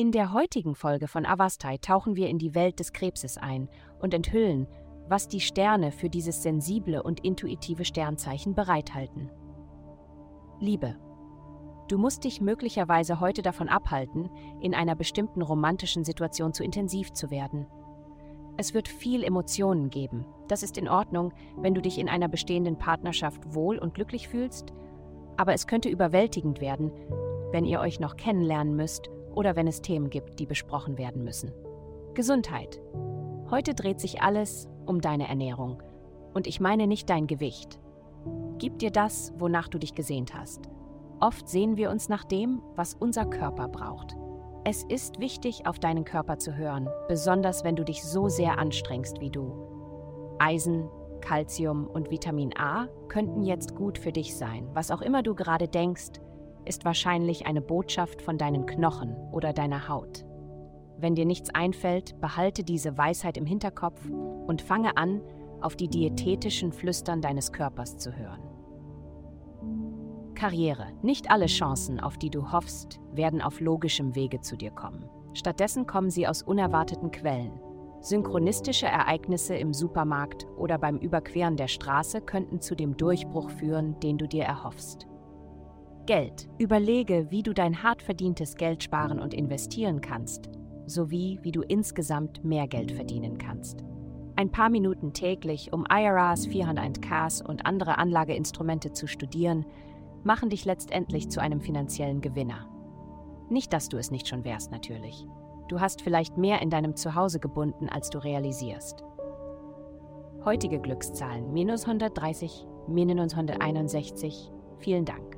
In der heutigen Folge von Avastai tauchen wir in die Welt des Krebses ein und enthüllen, was die Sterne für dieses sensible und intuitive Sternzeichen bereithalten. Liebe. Du musst dich möglicherweise heute davon abhalten, in einer bestimmten romantischen Situation zu intensiv zu werden. Es wird viel Emotionen geben. Das ist in Ordnung, wenn du dich in einer bestehenden Partnerschaft wohl und glücklich fühlst, aber es könnte überwältigend werden, wenn ihr euch noch kennenlernen müsst oder wenn es Themen gibt, die besprochen werden müssen. Gesundheit. Heute dreht sich alles um deine Ernährung. Und ich meine nicht dein Gewicht. Gib dir das, wonach du dich gesehnt hast. Oft sehen wir uns nach dem, was unser Körper braucht. Es ist wichtig, auf deinen Körper zu hören, besonders wenn du dich so sehr anstrengst wie du. Eisen, Calcium und Vitamin A könnten jetzt gut für dich sein. Was auch immer du gerade denkst, ist wahrscheinlich eine Botschaft von deinen Knochen oder deiner Haut. Wenn dir nichts einfällt, behalte diese Weisheit im Hinterkopf und fange an, auf die diätetischen Flüstern deines Körpers zu hören. Karriere. Nicht alle Chancen, auf die du hoffst, werden auf logischem Wege zu dir kommen. Stattdessen kommen sie aus unerwarteten Quellen. Synchronistische Ereignisse im Supermarkt oder beim Überqueren der Straße könnten zu dem Durchbruch führen, den du dir erhoffst. Geld. Überlege, wie du dein hart verdientes Geld sparen und investieren kannst, sowie wie du insgesamt mehr Geld verdienen kannst. Ein paar Minuten täglich, um IRAs, 401ks und andere Anlageinstrumente zu studieren, machen dich letztendlich zu einem finanziellen Gewinner. Nicht, dass du es nicht schon wärst, natürlich. Du hast vielleicht mehr in deinem Zuhause gebunden, als du realisierst. Heutige Glückszahlen minus 130, minus 161. Vielen Dank,